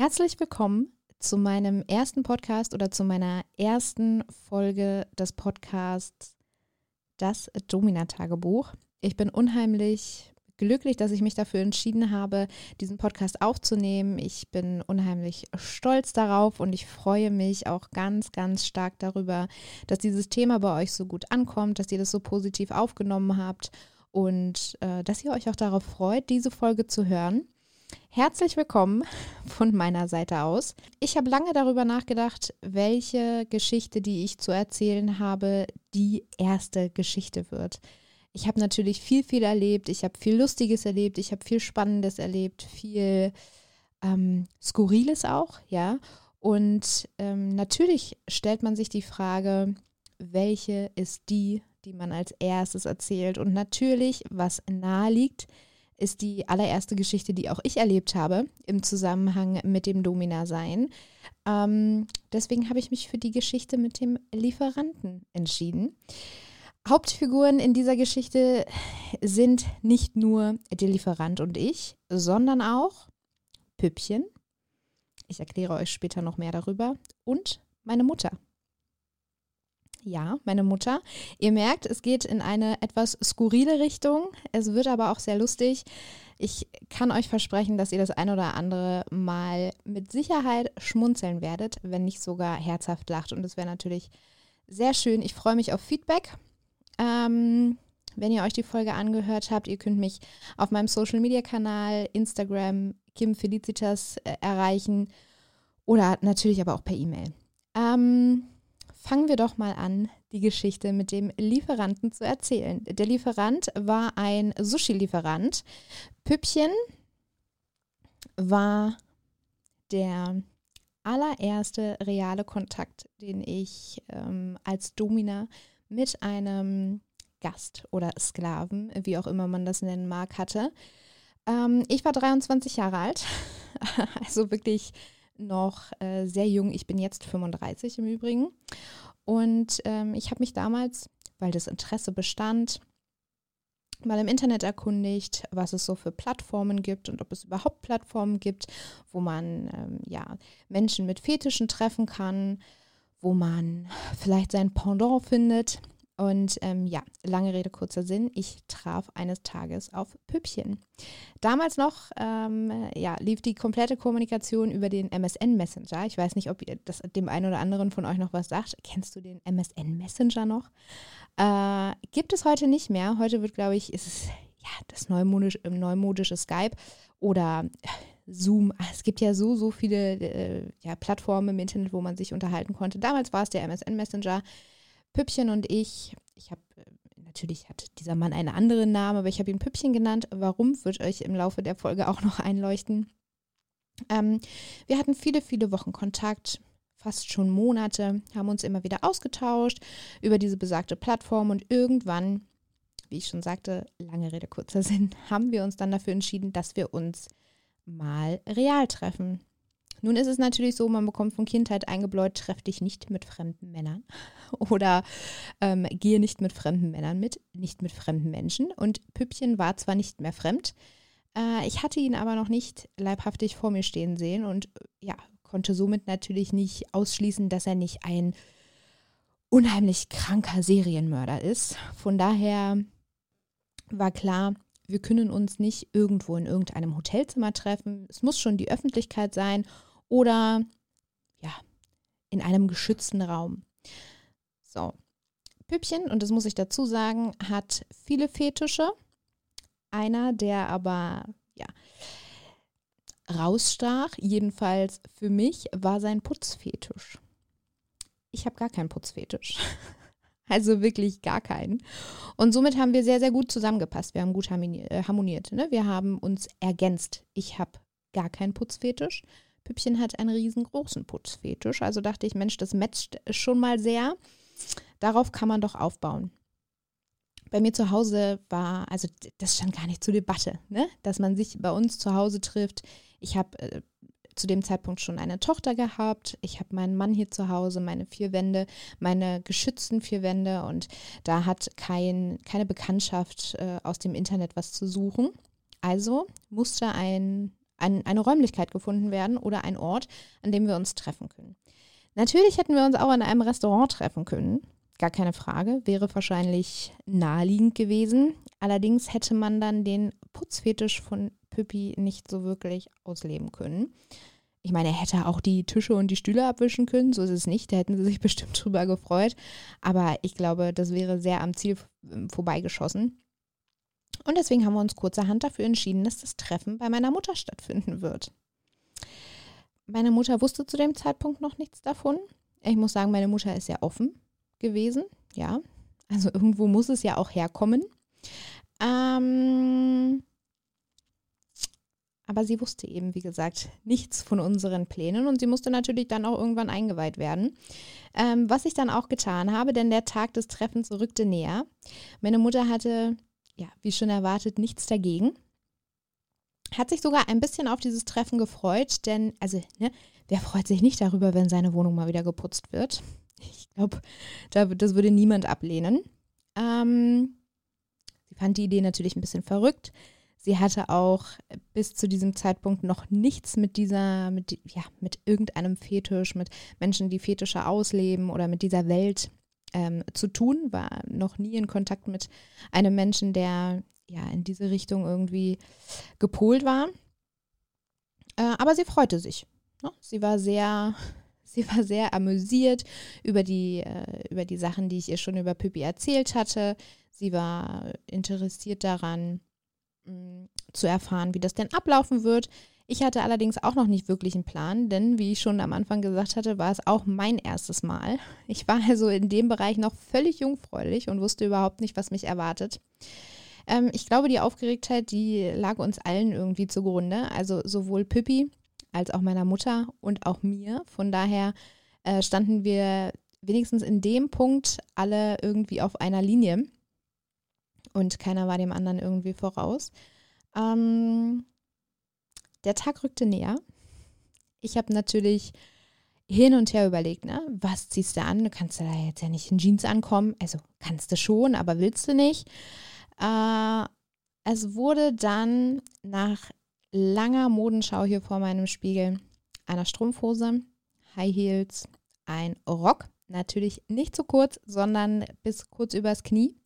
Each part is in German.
Herzlich willkommen zu meinem ersten Podcast oder zu meiner ersten Folge des Podcasts Das Domina-Tagebuch. Ich bin unheimlich glücklich, dass ich mich dafür entschieden habe, diesen Podcast aufzunehmen. Ich bin unheimlich stolz darauf und ich freue mich auch ganz, ganz stark darüber, dass dieses Thema bei euch so gut ankommt, dass ihr das so positiv aufgenommen habt und äh, dass ihr euch auch darauf freut, diese Folge zu hören. Herzlich willkommen von meiner Seite aus. Ich habe lange darüber nachgedacht, welche Geschichte, die ich zu erzählen habe, die erste Geschichte wird. Ich habe natürlich viel, viel erlebt. Ich habe viel Lustiges erlebt. Ich habe viel Spannendes erlebt. Viel ähm, Skurriles auch, ja. Und ähm, natürlich stellt man sich die Frage, welche ist die, die man als erstes erzählt? Und natürlich, was nahe liegt, ist die allererste Geschichte, die auch ich erlebt habe im Zusammenhang mit dem Domina-Sein. Ähm, deswegen habe ich mich für die Geschichte mit dem Lieferanten entschieden. Hauptfiguren in dieser Geschichte sind nicht nur der Lieferant und ich, sondern auch Püppchen. Ich erkläre euch später noch mehr darüber. Und meine Mutter. Ja, meine Mutter. Ihr merkt, es geht in eine etwas skurrile Richtung. Es wird aber auch sehr lustig. Ich kann euch versprechen, dass ihr das ein oder andere Mal mit Sicherheit schmunzeln werdet, wenn nicht sogar herzhaft lacht. Und das wäre natürlich sehr schön. Ich freue mich auf Feedback. Ähm, wenn ihr euch die Folge angehört habt, ihr könnt mich auf meinem Social Media Kanal, Instagram, Kim Felicitas äh, erreichen oder natürlich aber auch per E-Mail. Ähm, fangen wir doch mal an, die Geschichte mit dem Lieferanten zu erzählen. Der Lieferant war ein Sushi-Lieferant. Püppchen war der allererste reale Kontakt, den ich ähm, als Domina mit einem Gast oder Sklaven, wie auch immer man das nennen mag, hatte. Ähm, ich war 23 Jahre alt, also wirklich noch äh, sehr jung. Ich bin jetzt 35 im Übrigen. Und ähm, ich habe mich damals, weil das Interesse bestand, mal im Internet erkundigt, was es so für Plattformen gibt und ob es überhaupt Plattformen gibt, wo man ähm, ja Menschen mit Fetischen treffen kann, wo man vielleicht sein Pendant findet. Und ähm, ja, lange Rede, kurzer Sinn, ich traf eines Tages auf Püppchen. Damals noch ähm, ja, lief die komplette Kommunikation über den MSN Messenger. Ich weiß nicht, ob ihr das dem einen oder anderen von euch noch was sagt. Kennst du den MSN Messenger noch? Äh, gibt es heute nicht mehr. Heute wird, glaube ich, ist es ja das neumodisch, neumodische Skype oder Zoom. Ah, es gibt ja so, so viele äh, ja, Plattformen im Internet, wo man sich unterhalten konnte. Damals war es der MSN Messenger. Püppchen und ich, ich habe, äh, natürlich hat dieser Mann einen anderen Namen, aber ich habe ihn Püppchen genannt. Warum, wird euch im Laufe der Folge auch noch einleuchten. Ähm, wir hatten viele, viele Wochen Kontakt, fast schon Monate, haben uns immer wieder ausgetauscht über diese besagte Plattform und irgendwann, wie ich schon sagte, lange Rede, kurzer Sinn, haben wir uns dann dafür entschieden, dass wir uns mal real treffen. Nun ist es natürlich so, man bekommt von Kindheit eingebläut, treff dich nicht mit fremden Männern oder ähm, gehe nicht mit fremden Männern mit, nicht mit fremden Menschen. Und Püppchen war zwar nicht mehr fremd, äh, ich hatte ihn aber noch nicht leibhaftig vor mir stehen sehen und ja, konnte somit natürlich nicht ausschließen, dass er nicht ein unheimlich kranker Serienmörder ist. Von daher war klar, wir können uns nicht irgendwo in irgendeinem Hotelzimmer treffen. Es muss schon die Öffentlichkeit sein oder ja, in einem geschützten Raum. So. Püppchen, und das muss ich dazu sagen, hat viele Fetische. Einer, der aber ja rausstach, jedenfalls für mich, war sein Putzfetisch. Ich habe gar keinen Putzfetisch. Also wirklich gar keinen. Und somit haben wir sehr, sehr gut zusammengepasst. Wir haben gut äh, harmoniert. Ne? Wir haben uns ergänzt. Ich habe gar keinen Putzfetisch. Püppchen hat einen riesengroßen Putzfetisch. Also dachte ich, Mensch, das matcht schon mal sehr. Darauf kann man doch aufbauen. Bei mir zu Hause war, also das stand gar nicht zur Debatte, ne? dass man sich bei uns zu Hause trifft. Ich habe äh, zu dem Zeitpunkt schon eine Tochter gehabt. Ich habe meinen Mann hier zu Hause, meine vier Wände, meine geschützten vier Wände und da hat kein, keine Bekanntschaft äh, aus dem Internet was zu suchen. Also musste ein ein, eine Räumlichkeit gefunden werden oder ein Ort, an dem wir uns treffen können. Natürlich hätten wir uns auch in einem Restaurant treffen können, gar keine Frage, wäre wahrscheinlich naheliegend gewesen. Allerdings hätte man dann den Putzfetisch von Püppi nicht so wirklich ausleben können. Ich meine, er hätte auch die Tische und die Stühle abwischen können, so ist es nicht, da hätten sie sich bestimmt drüber gefreut. Aber ich glaube, das wäre sehr am Ziel vorbeigeschossen. Und deswegen haben wir uns kurzerhand dafür entschieden, dass das Treffen bei meiner Mutter stattfinden wird. Meine Mutter wusste zu dem Zeitpunkt noch nichts davon. Ich muss sagen, meine Mutter ist sehr offen gewesen, ja. Also irgendwo muss es ja auch herkommen. Ähm, aber sie wusste eben, wie gesagt, nichts von unseren Plänen und sie musste natürlich dann auch irgendwann eingeweiht werden. Ähm, was ich dann auch getan habe, denn der Tag des Treffens rückte näher. Meine Mutter hatte, ja, wie schon erwartet, nichts dagegen. Hat sich sogar ein bisschen auf dieses Treffen gefreut, denn, also, ne, wer freut sich nicht darüber, wenn seine Wohnung mal wieder geputzt wird? Ich glaube, das würde niemand ablehnen. Ähm, sie fand die Idee natürlich ein bisschen verrückt. Sie hatte auch bis zu diesem Zeitpunkt noch nichts mit dieser, mit, ja, mit irgendeinem Fetisch, mit Menschen, die Fetische ausleben oder mit dieser Welt ähm, zu tun, war noch nie in Kontakt mit einem Menschen, der ja in diese Richtung irgendwie gepolt war. Äh, aber sie freute sich. Ne? Sie war sehr, sie war sehr amüsiert über die, äh, über die Sachen, die ich ihr schon über Pippi erzählt hatte. Sie war interessiert daran, zu erfahren, wie das denn ablaufen wird. Ich hatte allerdings auch noch nicht wirklich einen Plan, denn wie ich schon am Anfang gesagt hatte, war es auch mein erstes Mal. Ich war also in dem Bereich noch völlig jungfräulich und wusste überhaupt nicht, was mich erwartet. Ähm, ich glaube, die Aufgeregtheit, die lag uns allen irgendwie zugrunde. Also sowohl Pippi als auch meiner Mutter und auch mir. Von daher äh, standen wir wenigstens in dem Punkt alle irgendwie auf einer Linie und keiner war dem anderen irgendwie voraus. Ähm, der Tag rückte näher. Ich habe natürlich hin und her überlegt, ne? Was ziehst du an? Du kannst da jetzt ja nicht in Jeans ankommen. Also kannst du schon, aber willst du nicht. Äh, es wurde dann nach langer Modenschau hier vor meinem Spiegel einer Strumpfhose, High Heels, ein Rock, natürlich nicht zu kurz, sondern bis kurz übers Knie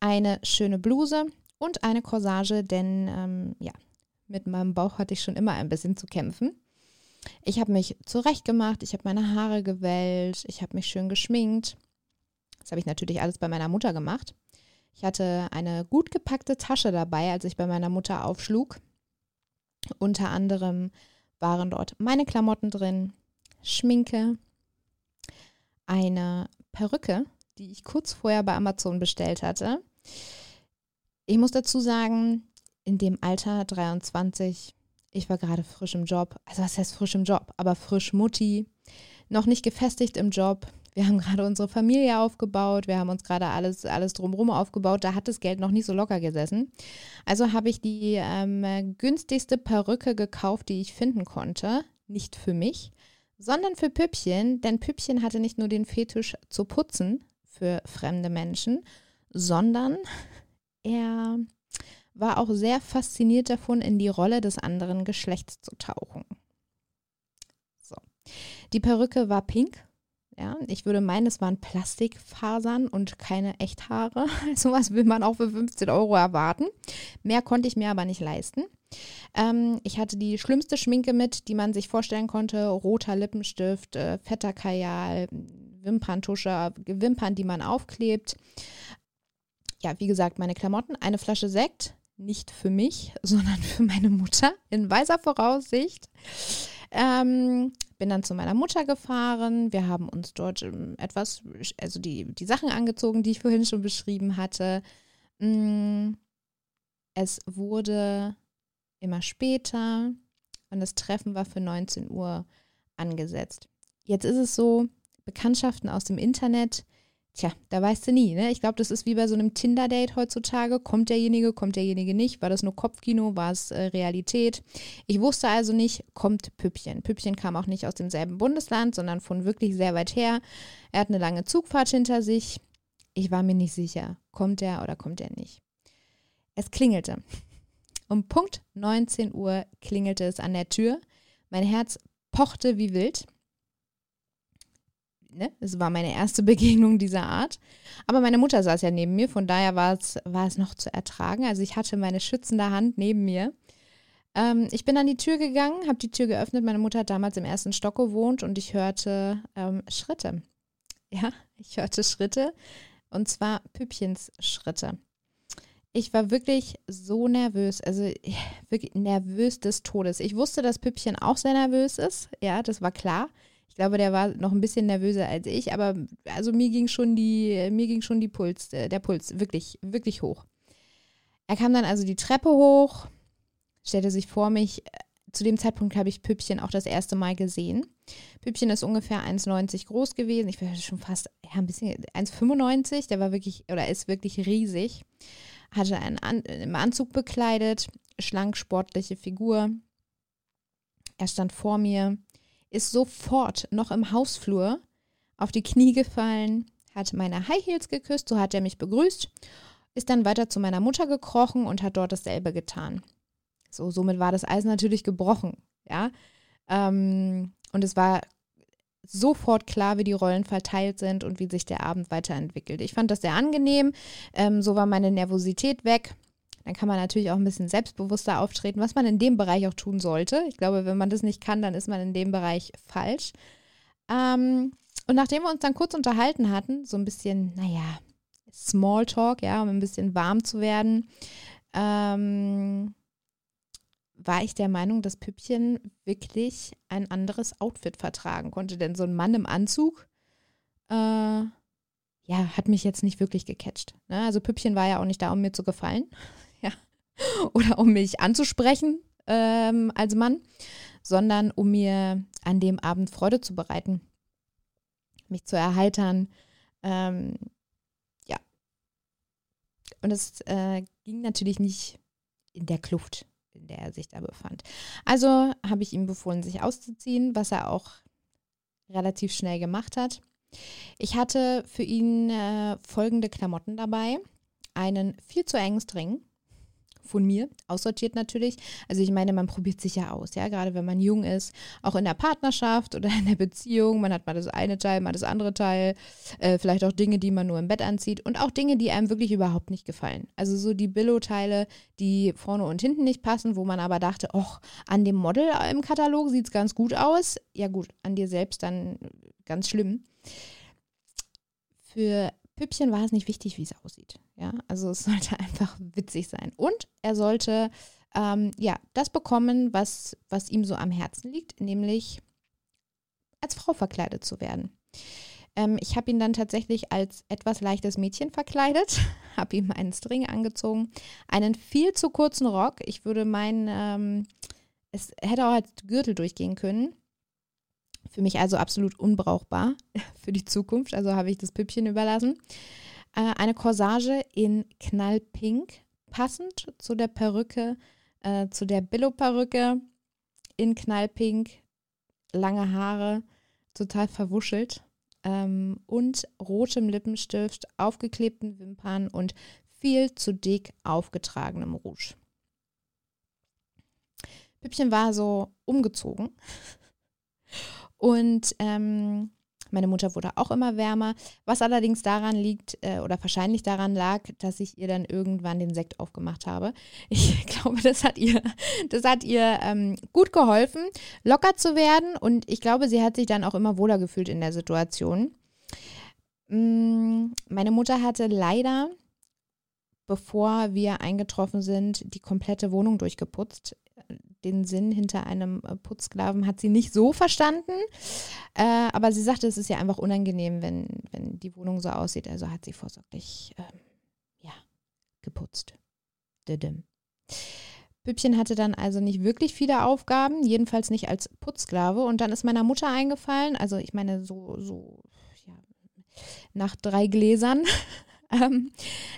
eine schöne Bluse und eine Corsage, denn ähm, ja, mit meinem Bauch hatte ich schon immer ein bisschen zu kämpfen. Ich habe mich zurechtgemacht, ich habe meine Haare gewellt, ich habe mich schön geschminkt. Das habe ich natürlich alles bei meiner Mutter gemacht. Ich hatte eine gut gepackte Tasche dabei, als ich bei meiner Mutter aufschlug. Unter anderem waren dort meine Klamotten drin, Schminke, eine Perücke, die ich kurz vorher bei Amazon bestellt hatte. Ich muss dazu sagen, in dem Alter 23, ich war gerade frisch im Job. Also was heißt frisch im Job? Aber frisch Mutti, noch nicht gefestigt im Job. Wir haben gerade unsere Familie aufgebaut, wir haben uns gerade alles, alles drumherum aufgebaut. Da hat das Geld noch nicht so locker gesessen. Also habe ich die ähm, günstigste Perücke gekauft, die ich finden konnte. Nicht für mich, sondern für Püppchen. Denn Püppchen hatte nicht nur den Fetisch zu putzen für fremde Menschen, sondern er war auch sehr fasziniert davon, in die Rolle des anderen Geschlechts zu tauchen. So. Die Perücke war pink. Ja, ich würde meinen, es waren Plastikfasern und keine Echthaare. So was will man auch für 15 Euro erwarten. Mehr konnte ich mir aber nicht leisten. Ähm, ich hatte die schlimmste Schminke mit, die man sich vorstellen konnte. Roter Lippenstift, äh, fetter Kajal, Wimperntusche, Wimpern, die man aufklebt ja, wie gesagt, meine Klamotten, eine Flasche Sekt, nicht für mich, sondern für meine Mutter, in weiser Voraussicht. Ähm, bin dann zu meiner Mutter gefahren. Wir haben uns dort ähm, etwas, also die, die Sachen angezogen, die ich vorhin schon beschrieben hatte. Mm, es wurde immer später und das Treffen war für 19 Uhr angesetzt. Jetzt ist es so, Bekanntschaften aus dem Internet Tja, da weißt du nie, ne? Ich glaube, das ist wie bei so einem Tinder-Date heutzutage. Kommt derjenige, kommt derjenige nicht? War das nur Kopfkino? War es äh, Realität? Ich wusste also nicht, kommt Püppchen. Püppchen kam auch nicht aus demselben Bundesland, sondern von wirklich sehr weit her. Er hat eine lange Zugfahrt hinter sich. Ich war mir nicht sicher, kommt er oder kommt er nicht. Es klingelte. Um Punkt 19 Uhr klingelte es an der Tür. Mein Herz pochte wie wild. Ne? Es war meine erste Begegnung dieser Art. Aber meine Mutter saß ja neben mir, von daher war es, war es noch zu ertragen. Also ich hatte meine schützende Hand neben mir. Ähm, ich bin an die Tür gegangen, habe die Tür geöffnet. Meine Mutter hat damals im ersten Stock gewohnt und ich hörte ähm, Schritte. Ja, ich hörte Schritte und zwar Püppchens Schritte. Ich war wirklich so nervös, also wirklich nervös des Todes. Ich wusste, dass Püppchen auch sehr nervös ist. Ja, das war klar. Ich glaube, der war noch ein bisschen nervöser als ich, aber also mir ging schon die, mir ging schon die Puls, äh, der Puls wirklich, wirklich hoch. Er kam dann also die Treppe hoch, stellte sich vor mich. Zu dem Zeitpunkt habe ich Püppchen auch das erste Mal gesehen. Püppchen ist ungefähr 1,90 groß gewesen. Ich war schon fast, ja, ein bisschen 1,95. Der war wirklich, oder ist wirklich riesig. Hatte einen An im Anzug bekleidet, schlank, sportliche Figur. Er stand vor mir, ist sofort noch im Hausflur auf die Knie gefallen, hat meine High Heels geküsst, so hat er mich begrüßt, ist dann weiter zu meiner Mutter gekrochen und hat dort dasselbe getan. So, somit war das Eis natürlich gebrochen, ja. Ähm, und es war sofort klar, wie die Rollen verteilt sind und wie sich der Abend weiterentwickelt. Ich fand das sehr angenehm. Ähm, so war meine Nervosität weg. Dann kann man natürlich auch ein bisschen selbstbewusster auftreten, was man in dem Bereich auch tun sollte. Ich glaube, wenn man das nicht kann, dann ist man in dem Bereich falsch. Ähm, und nachdem wir uns dann kurz unterhalten hatten, so ein bisschen, naja, Smalltalk, ja, um ein bisschen warm zu werden, ähm, war ich der Meinung, dass Püppchen wirklich ein anderes Outfit vertragen konnte. Denn so ein Mann im Anzug, äh, ja, hat mich jetzt nicht wirklich gecatcht. Ne? Also Püppchen war ja auch nicht da, um mir zu gefallen. Oder um mich anzusprechen ähm, als Mann, sondern um mir an dem Abend Freude zu bereiten, mich zu erheitern. Ähm, ja. Und es äh, ging natürlich nicht in der Kluft in der er sich da befand. Also habe ich ihm befohlen, sich auszuziehen, was er auch relativ schnell gemacht hat. Ich hatte für ihn äh, folgende Klamotten dabei. Einen viel zu engen String, von mir, aussortiert natürlich. Also ich meine, man probiert sich ja aus, ja, gerade wenn man jung ist, auch in der Partnerschaft oder in der Beziehung, man hat mal das eine Teil, mal das andere Teil, äh, vielleicht auch Dinge, die man nur im Bett anzieht und auch Dinge, die einem wirklich überhaupt nicht gefallen. Also so die Billo-Teile, die vorne und hinten nicht passen, wo man aber dachte, ach, an dem Model im Katalog sieht es ganz gut aus. Ja gut, an dir selbst dann ganz schlimm. Für Püppchen war es nicht wichtig, wie es aussieht. Ja, also es sollte einfach witzig sein. Und er sollte ähm, ja das bekommen, was, was ihm so am Herzen liegt, nämlich als Frau verkleidet zu werden. Ähm, ich habe ihn dann tatsächlich als etwas leichtes Mädchen verkleidet, habe ihm einen String angezogen, einen viel zu kurzen Rock. Ich würde meinen, ähm, es hätte auch als Gürtel durchgehen können. Für mich also absolut unbrauchbar für die Zukunft. Also habe ich das Püppchen überlassen. Äh, eine Corsage in Knallpink, passend zu der Perücke, äh, zu der Billo-Perücke in Knallpink, lange Haare, total verwuschelt ähm, und rotem Lippenstift, aufgeklebten Wimpern und viel zu dick aufgetragenem Rouge. Püppchen war so umgezogen und ähm, meine Mutter wurde auch immer wärmer, was allerdings daran liegt äh, oder wahrscheinlich daran lag, dass ich ihr dann irgendwann den Sekt aufgemacht habe. Ich glaube, das hat ihr, das hat ihr ähm, gut geholfen, locker zu werden und ich glaube, sie hat sich dann auch immer wohler gefühlt in der Situation. Mm, meine Mutter hatte leider bevor wir eingetroffen sind, die komplette Wohnung durchgeputzt den Sinn hinter einem äh, Putzsklaven hat sie nicht so verstanden. Äh, aber sie sagte, es ist ja einfach unangenehm, wenn, wenn die Wohnung so aussieht. Also hat sie vorsorglich ähm, ja, geputzt. Didim. Püppchen hatte dann also nicht wirklich viele Aufgaben, jedenfalls nicht als Putzsklave. Und dann ist meiner Mutter eingefallen, also ich meine, so, so, ja, nach drei Gläsern ähm,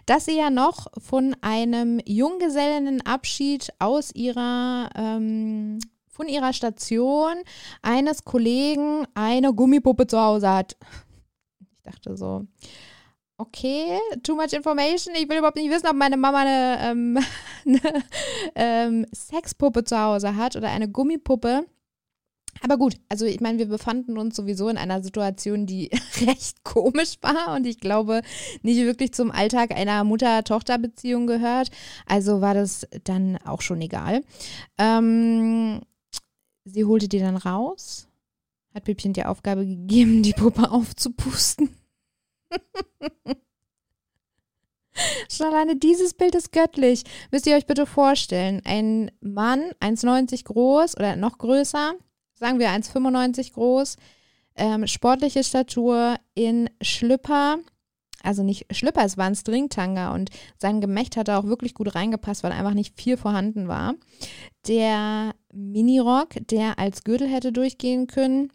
dass sie ja noch von einem Junggesellenabschied aus ihrer ähm, von ihrer Station eines Kollegen eine Gummipuppe zu Hause hat. Ich dachte so, okay, too much information. Ich will überhaupt nicht wissen, ob meine Mama eine, ähm, eine ähm, Sexpuppe zu Hause hat oder eine Gummipuppe. Aber gut, also ich meine, wir befanden uns sowieso in einer Situation, die recht komisch war und ich glaube nicht wirklich zum Alltag einer Mutter-Tochter-Beziehung gehört. Also war das dann auch schon egal. Ähm, sie holte die dann raus, hat Püppchen die Aufgabe gegeben, die Puppe aufzupusten. Schon alleine dieses Bild ist göttlich. Müsst ihr euch bitte vorstellen. Ein Mann, 1,90 groß oder noch größer, sagen wir 1,95 groß, ähm, sportliche Statur in Schlüpper, also nicht Schlüpper, es war ein Stringtanga und sein Gemächt hat da auch wirklich gut reingepasst, weil einfach nicht viel vorhanden war. Der Minirock, der als Gürtel hätte durchgehen können,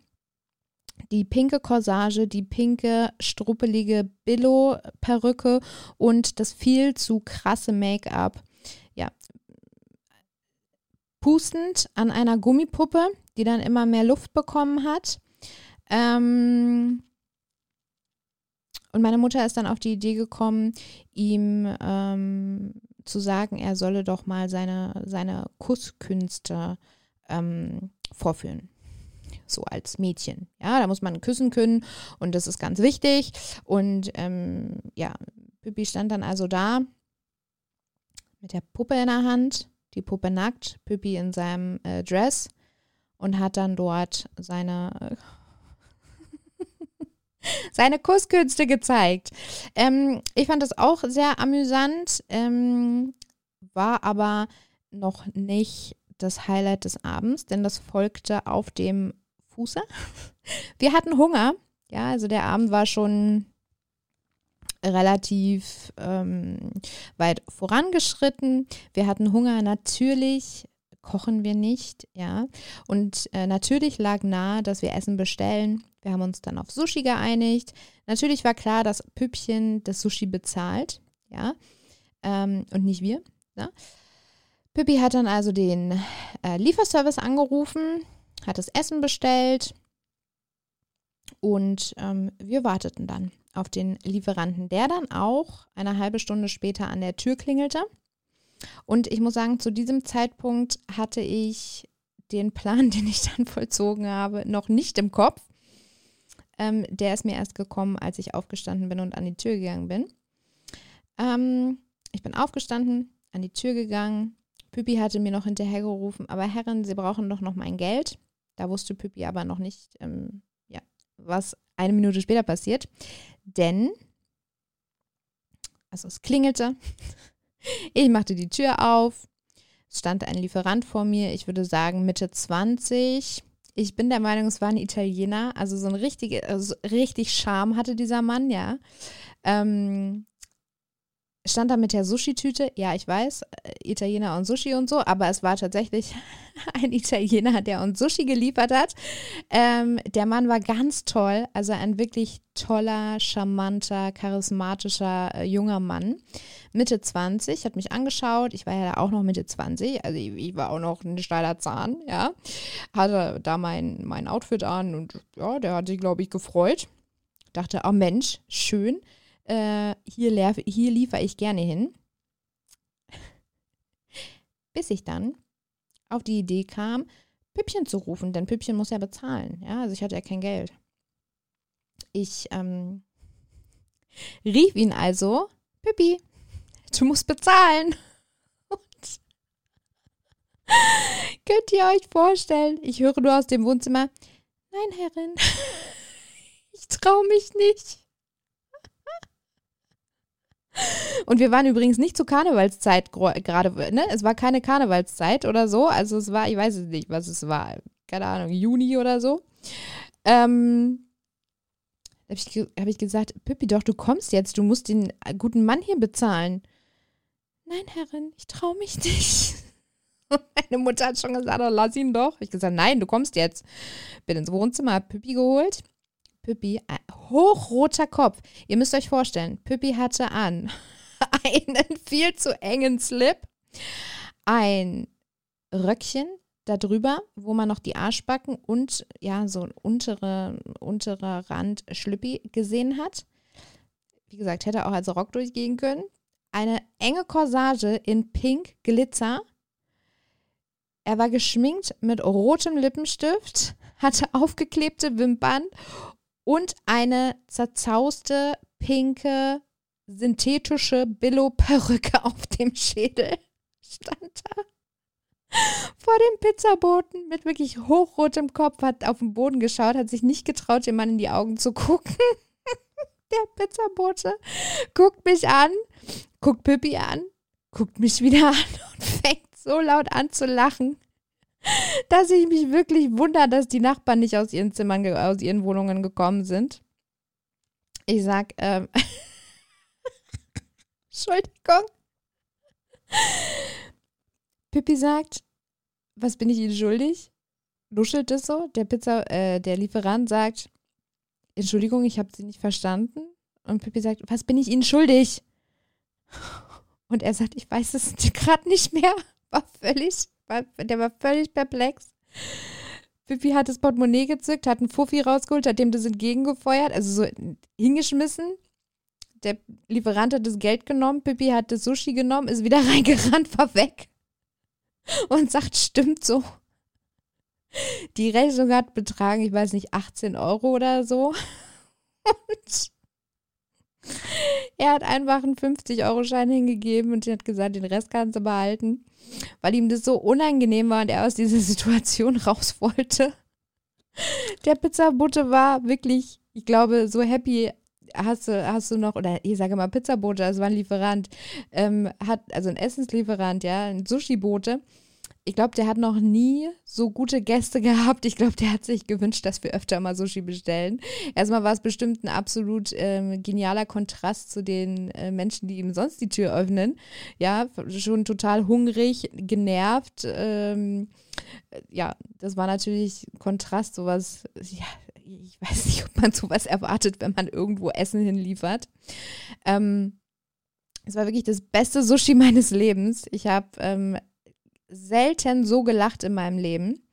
die pinke Corsage, die pinke struppelige Billo-Perücke und das viel zu krasse Make-up. Ja, pustend an einer Gummipuppe, die dann immer mehr Luft bekommen hat. Ähm und meine Mutter ist dann auf die Idee gekommen, ihm ähm, zu sagen, er solle doch mal seine, seine Kusskünste ähm, vorführen. So als Mädchen. Ja, da muss man küssen können und das ist ganz wichtig. Und ähm, ja, Pippi stand dann also da mit der Puppe in der Hand, die Puppe nackt, Pippi in seinem äh, Dress und hat dann dort seine, seine Kusskünste gezeigt. Ähm, ich fand das auch sehr amüsant, ähm, war aber noch nicht das Highlight des Abends, denn das folgte auf dem Fuße. Wir hatten Hunger, ja, also der Abend war schon relativ ähm, weit vorangeschritten. Wir hatten Hunger natürlich kochen wir nicht, ja. Und äh, natürlich lag nahe, dass wir Essen bestellen. Wir haben uns dann auf Sushi geeinigt. Natürlich war klar, dass Püppchen das Sushi bezahlt, ja, ähm, und nicht wir. Ja? Püppi hat dann also den äh, Lieferservice angerufen, hat das Essen bestellt und ähm, wir warteten dann auf den Lieferanten, der dann auch eine halbe Stunde später an der Tür klingelte. Und ich muss sagen, zu diesem Zeitpunkt hatte ich den Plan, den ich dann vollzogen habe, noch nicht im Kopf. Ähm, der ist mir erst gekommen, als ich aufgestanden bin und an die Tür gegangen bin. Ähm, ich bin aufgestanden, an die Tür gegangen. Püppi hatte mir noch hinterhergerufen, aber Herrin, Sie brauchen doch noch mein Geld. Da wusste Püppi aber noch nicht, ähm, ja, was eine Minute später passiert. Denn, also es klingelte. Ich machte die Tür auf. Es stand ein Lieferant vor mir, ich würde sagen Mitte 20. Ich bin der Meinung, es war ein Italiener, also so ein richtig, also richtig Charme hatte dieser Mann, ja. Ähm, stand da mit der Sushi-Tüte. Ja, ich weiß, äh, Italiener und Sushi und so, aber es war tatsächlich ein Italiener, der uns Sushi geliefert hat. Ähm, der Mann war ganz toll, also ein wirklich toller, charmanter, charismatischer äh, junger Mann. Mitte 20, hat mich angeschaut. Ich war ja da auch noch Mitte 20, also ich, ich war auch noch ein steiler Zahn, ja. Hatte da mein, mein Outfit an und ja, der hat sich, glaube ich, gefreut. Dachte, oh Mensch, schön äh, hier, hier liefere ich gerne hin. Bis ich dann auf die Idee kam, Püppchen zu rufen, denn Püppchen muss ja bezahlen. Ja, also ich hatte ja kein Geld. Ich ähm, rief ihn also, Püppi, du musst bezahlen. Und könnt ihr euch vorstellen, ich höre nur aus dem Wohnzimmer, nein, Herrin, ich traue mich nicht. Und wir waren übrigens nicht zur Karnevalszeit gerade, ne? Es war keine Karnevalszeit oder so. Also es war, ich weiß es nicht, was es war. Keine Ahnung, Juni oder so. Ähm, habe ich, hab ich gesagt, Pippi, doch, du kommst jetzt, du musst den guten Mann hier bezahlen. Nein, Herrin, ich traue mich nicht. Meine Mutter hat schon gesagt, oh, lass ihn doch. Ich gesagt, nein, du kommst jetzt. Bin ins Wohnzimmer, hab Pippi geholt. Püppi, ein hochroter Kopf. Ihr müsst euch vorstellen, Püppi hatte an einen viel zu engen Slip, ein Röckchen darüber, wo man noch die Arschbacken und ja, so ein untere, unterer Rand Schlüppi gesehen hat. wie gesagt, hätte auch als Rock durchgehen können. Eine enge Corsage in Pink Glitzer. Er war geschminkt mit rotem Lippenstift, hatte aufgeklebte Wimpern und eine zerzauste pinke synthetische Billo-Perücke auf dem Schädel. Stand da vor dem Pizzaboten mit wirklich hochrotem Kopf, hat auf den Boden geschaut, hat sich nicht getraut, dem Mann in die Augen zu gucken. Der Pizzabote guckt mich an, guckt Pippi an, guckt mich wieder an und fängt so laut an zu lachen, dass ich mich wirklich wundere, dass die Nachbarn nicht aus ihren Zimmern, aus ihren Wohnungen gekommen sind. Ich sag, ähm, Entschuldigung. Pippi sagt, was bin ich Ihnen schuldig? Luschelt es so? Der Pizza, äh, der Lieferant sagt, Entschuldigung, ich habe Sie nicht verstanden. Und Pippi sagt, was bin ich Ihnen schuldig? Und er sagt, ich weiß es gerade nicht mehr. War völlig, war, der war völlig perplex. Pippi hat das Portemonnaie gezückt, hat einen Fuffi rausgeholt, hat dem das entgegengefeuert, also so hingeschmissen. Der Lieferant hat das Geld genommen, Pippi hat das Sushi genommen, ist wieder reingerannt, war weg und sagt, stimmt so. Die Rechnung hat betragen, ich weiß nicht, 18 Euro oder so. Und er hat einfach einen 50-Euro-Schein hingegeben und hat gesagt, den Rest kannst du behalten, weil ihm das so unangenehm war und er aus dieser Situation raus wollte. Der Pizzabote war wirklich, ich glaube, so happy hast du, hast du noch, oder ich sage mal Pizzabote, das war ein Lieferant, ähm, hat, also ein Essenslieferant, ja, ein Sushi-Bote. Ich glaube, der hat noch nie so gute Gäste gehabt. Ich glaube, der hat sich gewünscht, dass wir öfter mal Sushi bestellen. Erstmal war es bestimmt ein absolut ähm, genialer Kontrast zu den äh, Menschen, die ihm sonst die Tür öffnen. Ja, schon total hungrig, genervt. Ähm, ja, das war natürlich Kontrast, sowas, ja, ich weiß nicht, ob man sowas erwartet, wenn man irgendwo Essen hinliefert. Ähm, es war wirklich das beste Sushi meines Lebens. Ich habe ähm, selten so gelacht in meinem Leben.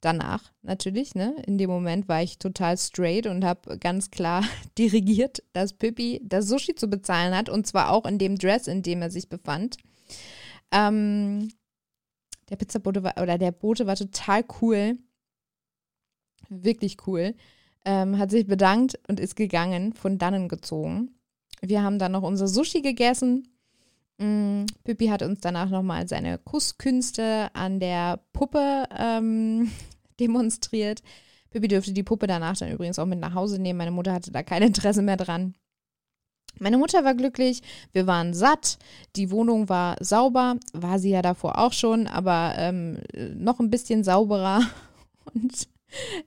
Danach natürlich, ne? In dem Moment war ich total straight und habe ganz klar dirigiert, dass Pippi das Sushi zu bezahlen hat und zwar auch in dem Dress, in dem er sich befand. Ähm, der Pizzabote war, oder der Bote war total cool wirklich cool. Ähm, hat sich bedankt und ist gegangen, von dannen gezogen. Wir haben dann noch unser Sushi gegessen. Mm, Pippi hat uns danach nochmal seine Kusskünste an der Puppe ähm, demonstriert. Pippi dürfte die Puppe danach dann übrigens auch mit nach Hause nehmen. Meine Mutter hatte da kein Interesse mehr dran. Meine Mutter war glücklich, wir waren satt, die Wohnung war sauber, war sie ja davor auch schon, aber ähm, noch ein bisschen sauberer. Und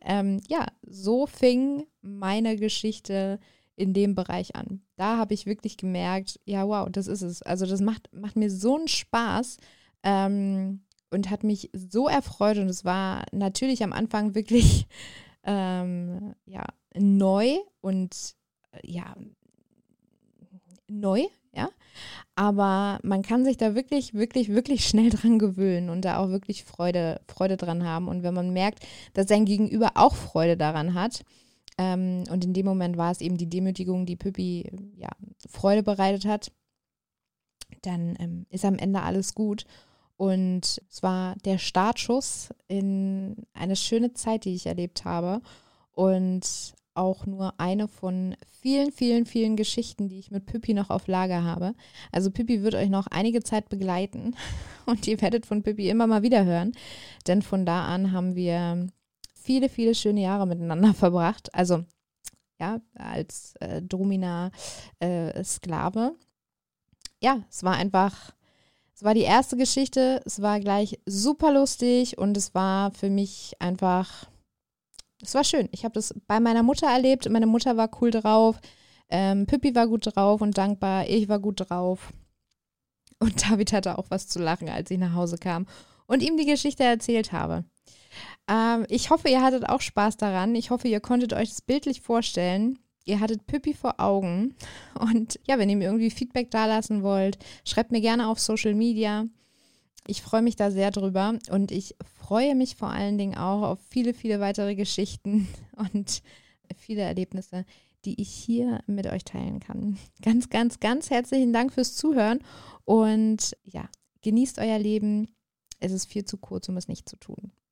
ähm, ja, so fing meine Geschichte in dem Bereich an. Da habe ich wirklich gemerkt, ja, wow, das ist es. Also das macht, macht mir so einen Spaß ähm, und hat mich so erfreut. Und es war natürlich am Anfang wirklich ähm, ja, neu und äh, ja, neu, ja. Aber man kann sich da wirklich, wirklich, wirklich schnell dran gewöhnen und da auch wirklich Freude, Freude dran haben. Und wenn man merkt, dass sein Gegenüber auch Freude daran hat, ähm, und in dem Moment war es eben die Demütigung, die Püppi ja, Freude bereitet hat, dann ähm, ist am Ende alles gut. Und es war der Startschuss in eine schöne Zeit, die ich erlebt habe. Und auch nur eine von vielen, vielen, vielen Geschichten, die ich mit Pippi noch auf Lager habe. Also Pippi wird euch noch einige Zeit begleiten und ihr werdet von Pippi immer mal wieder hören, denn von da an haben wir viele, viele schöne Jahre miteinander verbracht. Also ja, als äh, Domina äh, Sklave. Ja, es war einfach, es war die erste Geschichte, es war gleich super lustig und es war für mich einfach es war schön. Ich habe das bei meiner Mutter erlebt. Meine Mutter war cool drauf. Ähm, Pippi war gut drauf und dankbar. Ich war gut drauf. Und David hatte auch was zu lachen, als ich nach Hause kam und ihm die Geschichte erzählt habe. Ähm, ich hoffe, ihr hattet auch Spaß daran. Ich hoffe, ihr konntet euch das bildlich vorstellen. Ihr hattet Pippi vor Augen. Und ja, wenn ihr mir irgendwie Feedback dalassen wollt, schreibt mir gerne auf Social Media. Ich freue mich da sehr drüber und ich freue mich vor allen Dingen auch auf viele, viele weitere Geschichten und viele Erlebnisse, die ich hier mit euch teilen kann. Ganz, ganz, ganz herzlichen Dank fürs Zuhören und ja, genießt euer Leben. Es ist viel zu kurz, um es nicht zu tun.